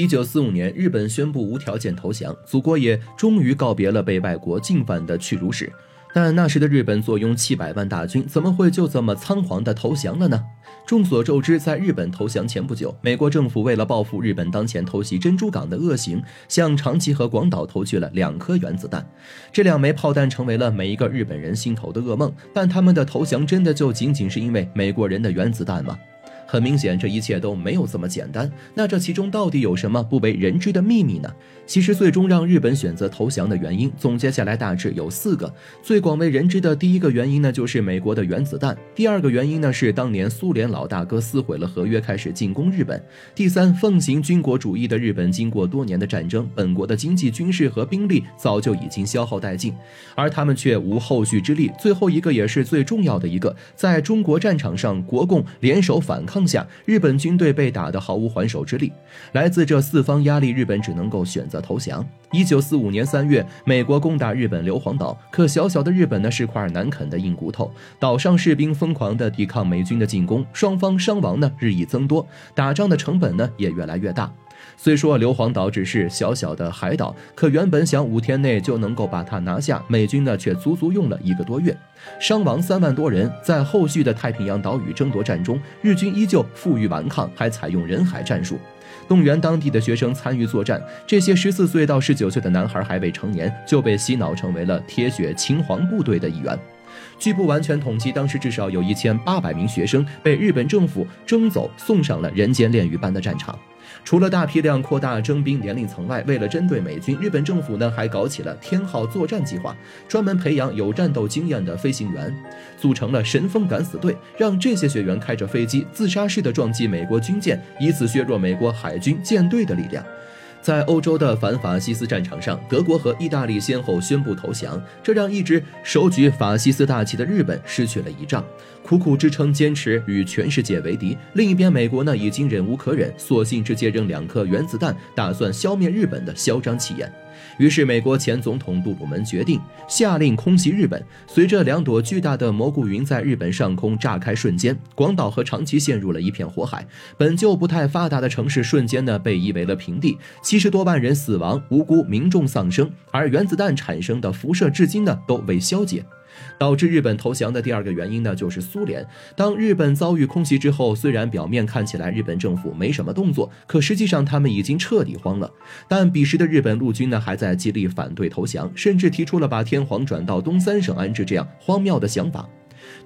一九四五年，日本宣布无条件投降，祖国也终于告别了被外国进犯的屈辱史。但那时的日本坐拥七百万大军，怎么会就这么仓皇的投降了呢？众所周知，在日本投降前不久，美国政府为了报复日本当前偷袭珍珠港的恶行，向长崎和广岛投去了两颗原子弹。这两枚炮弹成为了每一个日本人心头的噩梦。但他们的投降真的就仅仅是因为美国人的原子弹吗？很明显，这一切都没有这么简单。那这其中到底有什么不为人知的秘密呢？其实，最终让日本选择投降的原因，总结下来大致有四个。最广为人知的第一个原因呢，就是美国的原子弹；第二个原因呢，是当年苏联老大哥撕毁了合约，开始进攻日本；第三，奉行军国主义的日本，经过多年的战争，本国的经济、军事和兵力早就已经消耗殆尽，而他们却无后续之力。最后一个也是最重要的一个，在中国战场上，国共联手反抗。下，日本军队被打得毫无还手之力。来自这四方压力，日本只能够选择投降。一九四五年三月，美国攻打日本硫磺岛，可小小的日本呢是块难啃的硬骨头，岛上士兵疯狂地抵抗美军的进攻，双方伤亡呢日益增多，打仗的成本呢也越来越大。虽说硫磺岛只是小小的海岛，可原本想五天内就能够把它拿下，美军呢却足足用了一个多月，伤亡三万多人。在后续的太平洋岛屿争夺战中，日军依旧负隅顽抗，还采用人海战术，动员当地的学生参与作战。这些十四岁到十九岁的男孩还未成年，就被洗脑成为了铁血秦皇部队的一员。据不完全统计，当时至少有一千八百名学生被日本政府征走，送上了人间炼狱般的战场。除了大批量扩大征兵年龄层外，为了针对美军，日本政府呢还搞起了天号作战计划，专门培养有战斗经验的飞行员，组成了神风敢死队，让这些学员开着飞机自杀式的撞击美国军舰，以此削弱美国海军舰队的力量。在欧洲的反法西斯战场上，德国和意大利先后宣布投降，这让一直手举法西斯大旗的日本失去了一仗，苦苦支撑，坚持与全世界为敌。另一边，美国呢已经忍无可忍，索性直接扔两颗原子弹，打算消灭日本的嚣张气焰。于是，美国前总统杜鲁门决定下令空袭日本。随着两朵巨大的蘑菇云在日本上空炸开瞬间，广岛和长崎陷入了一片火海。本就不太发达的城市瞬间呢被夷为了平地，七十多万人死亡，无辜民众丧生。而原子弹产生的辐射至今呢都未消解。导致日本投降的第二个原因呢，就是苏联。当日本遭遇空袭之后，虽然表面看起来日本政府没什么动作，可实际上他们已经彻底慌了。但彼时的日本陆军呢，还在极力反对投降，甚至提出了把天皇转到东三省安置这样荒谬的想法。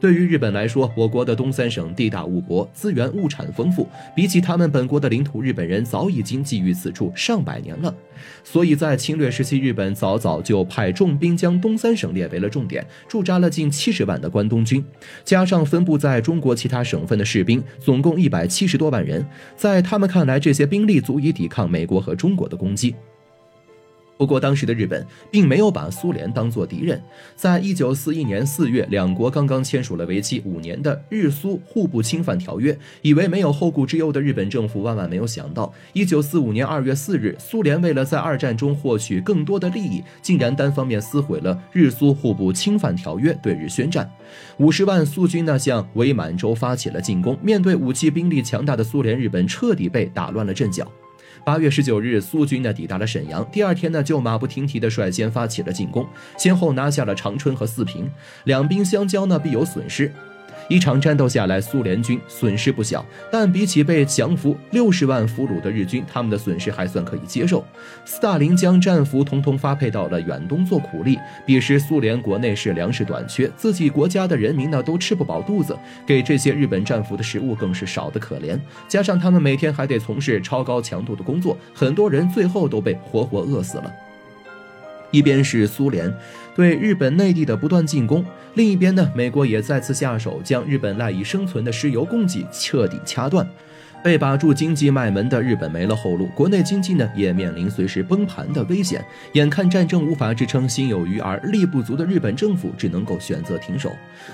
对于日本来说，我国的东三省地大物博，资源物产丰富，比起他们本国的领土，日本人早已经觊觎此处上百年了。所以在侵略时期，日本早早就派重兵将东三省列为了重点，驻扎了近七十万的关东军，加上分布在中国其他省份的士兵，总共一百七十多万人。在他们看来，这些兵力足以抵抗美国和中国的攻击。不过，当时的日本并没有把苏联当作敌人。在一九四一年四月，两国刚刚签署了为期五年的日苏互不侵犯条约。以为没有后顾之忧的日本政府，万万没有想到，一九四五年二月四日，苏联为了在二战中获取更多的利益，竟然单方面撕毁了日苏互不侵犯条约，对日宣战。五十万苏军呢，向伪满洲发起了进攻。面对武器兵力强大的苏联，日本彻底被打乱了阵脚。八月十九日，苏军呢抵达了沈阳。第二天呢，就马不停蹄的率先发起了进攻，先后拿下了长春和四平。两兵相交呢，必有损失。一场战斗下来，苏联军损失不小，但比起被降服六十万俘虏的日军，他们的损失还算可以接受。斯大林将战俘统统发配到了远东做苦力。彼时苏联国内是粮食短缺，自己国家的人民呢都吃不饱肚子，给这些日本战俘的食物更是少得可怜。加上他们每天还得从事超高强度的工作，很多人最后都被活活饿死了。一边是苏联对日本内地的不断进攻，另一边呢，美国也再次下手，将日本赖以生存的石油供给彻底掐断。被把住经济脉门的日本没了后路，国内经济呢也面临随时崩盘的危险。眼看战争无法支撑，心有余而力不足的日本政府只能够选择停手。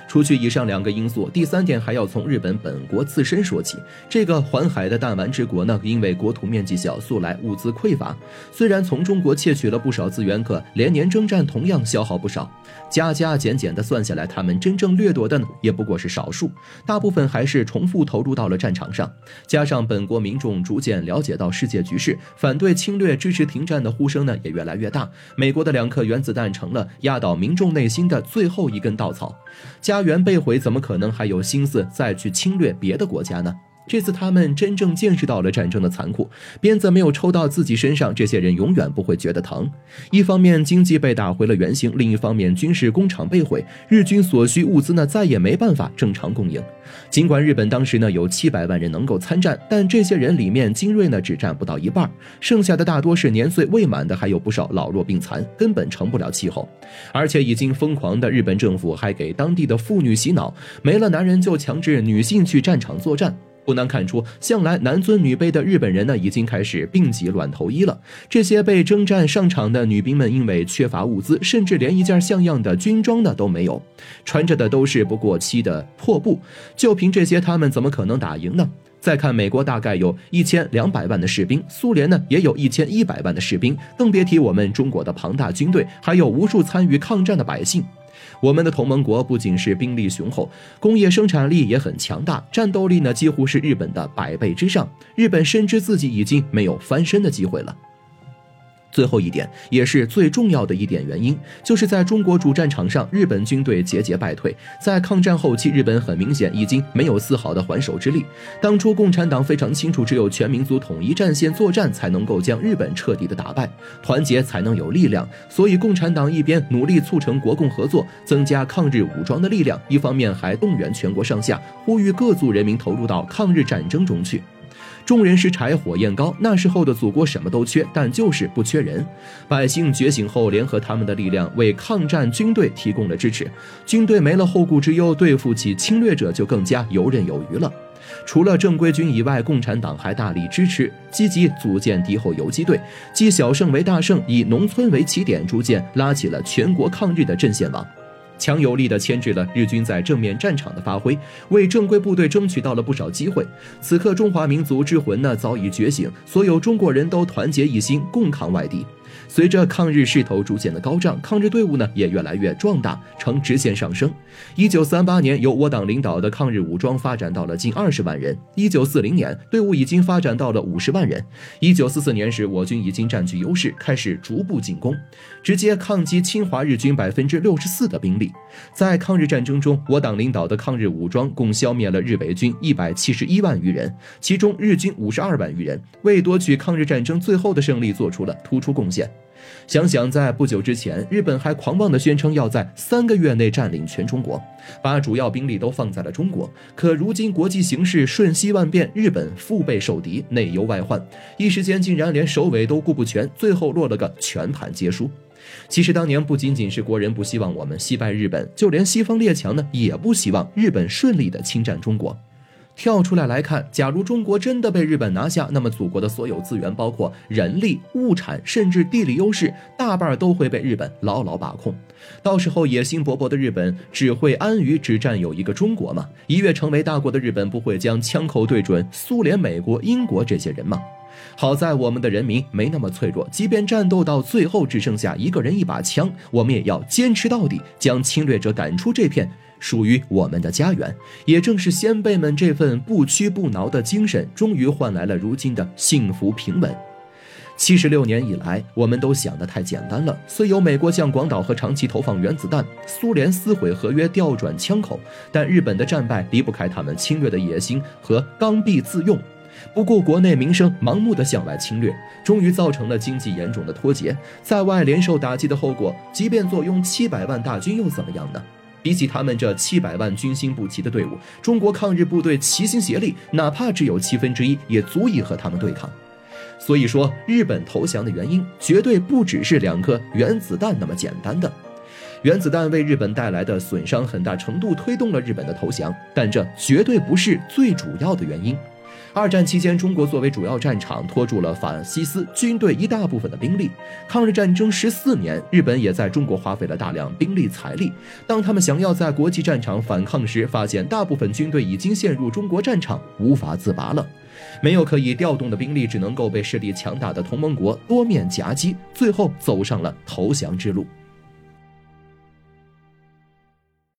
除去以上两个因素，第三点还要从日本本国自身说起。这个环海的弹丸之国呢，因为国土面积小，素来物资匮乏。虽然从中国窃取了不少资源，可连年征战同样消耗不少。加加减减的算下来，他们真正掠夺的呢，也不过是少数，大部分还是重复投入到了战场上。加加上本国民众逐渐了解到世界局势，反对侵略、支持停战的呼声呢也越来越大。美国的两颗原子弹成了压倒民众内心的最后一根稻草。家园被毁，怎么可能还有心思再去侵略别的国家呢？这次他们真正见识到了战争的残酷，鞭子没有抽到自己身上，这些人永远不会觉得疼。一方面经济被打回了原形，另一方面军事工厂被毁，日军所需物资呢再也没办法正常供应。尽管日本当时呢有七百万人能够参战，但这些人里面精锐呢只占不到一半，剩下的大多是年岁未满的，还有不少老弱病残，根本成不了气候。而且已经疯狂的日本政府还给当地的妇女洗脑，没了男人就强制女性去战场作战。不难看出，向来男尊女卑的日本人呢，已经开始病急乱投医了。这些被征战上场的女兵们，因为缺乏物资，甚至连一件像样的军装呢都没有，穿着的都是不过期的破布。就凭这些，他们怎么可能打赢呢？再看美国，大概有一千两百万的士兵，苏联呢也有一千一百万的士兵，更别提我们中国的庞大军队，还有无数参与抗战的百姓。我们的同盟国不仅是兵力雄厚，工业生产力也很强大，战斗力呢几乎是日本的百倍之上。日本深知自己已经没有翻身的机会了。最后一点，也是最重要的一点原因，就是在中国主战场上，日本军队节节败退。在抗战后期，日本很明显已经没有丝毫的还手之力。当初共产党非常清楚，只有全民族统一战线作战，才能够将日本彻底的打败，团结才能有力量。所以，共产党一边努力促成国共合作，增加抗日武装的力量，一方面还动员全国上下，呼吁各族人民投入到抗日战争中去。众人拾柴火焰高，那时候的祖国什么都缺，但就是不缺人。百姓觉醒后，联合他们的力量，为抗战军队提供了支持。军队没了后顾之忧，对付起侵略者就更加游刃有余了。除了正规军以外，共产党还大力支持，积极组建敌后游击队，积小胜为大胜，以农村为起点，逐渐拉起了全国抗日的阵线网。强有力的牵制了日军在正面战场的发挥，为正规部队争取到了不少机会。此刻，中华民族之魂呢早已觉醒，所有中国人都团结一心，共抗外敌。随着抗日势头逐渐的高涨，抗日队伍呢也越来越壮大，呈直线上升。一九三八年，由我党领导的抗日武装发展到了近二十万人。一九四零年，队伍已经发展到了五十万人。一九四四年时，我军已经占据优势，开始逐步进攻，直接抗击侵华日军百分之六十四的兵力。在抗日战争中，我党领导的抗日武装共消灭了日伪军一百七十一万余人，其中日军五十二万余人，为夺取抗日战争最后的胜利做出了突出贡献。想想，在不久之前，日本还狂妄地宣称要在三个月内占领全中国，把主要兵力都放在了中国。可如今国际形势瞬息万变，日本腹背受敌，内忧外患，一时间竟然连首尾都顾不全，最后落了个全盘皆输。其实当年不仅仅是国人不希望我们惜败日本，就连西方列强呢，也不希望日本顺利的侵占中国。跳出来来看，假如中国真的被日本拿下，那么祖国的所有资源，包括人力、物产，甚至地理优势，大半都会被日本牢牢把控。到时候，野心勃勃的日本只会安于只占有一个中国吗？一跃成为大国的日本不会将枪口对准苏联、美国、英国这些人吗？好在我们的人民没那么脆弱，即便战斗到最后只剩下一个人一把枪，我们也要坚持到底，将侵略者赶出这片。属于我们的家园，也正是先辈们这份不屈不挠的精神，终于换来了如今的幸福平稳。七十六年以来，我们都想得太简单了。虽有美国向广岛和长崎投放原子弹，苏联撕毁合约调转枪口，但日本的战败离不开他们侵略的野心和刚愎自用，不顾国内民生，盲目的向外侵略，终于造成了经济严重的脱节，在外连受打击的后果。即便坐拥七百万大军又怎么样呢？比起他们这七百万军心不齐的队伍，中国抗日部队齐心协力，哪怕只有七分之一，也足以和他们对抗。所以说，日本投降的原因绝对不只是两颗原子弹那么简单的。原子弹为日本带来的损伤，很大程度推动了日本的投降，但这绝对不是最主要的原因。二战期间，中国作为主要战场，拖住了法西斯军队一大部分的兵力。抗日战争十四年，日本也在中国花费了大量兵力财力。当他们想要在国际战场反抗时，发现大部分军队已经陷入中国战场，无法自拔了。没有可以调动的兵力，只能够被势力强大的同盟国多面夹击，最后走上了投降之路。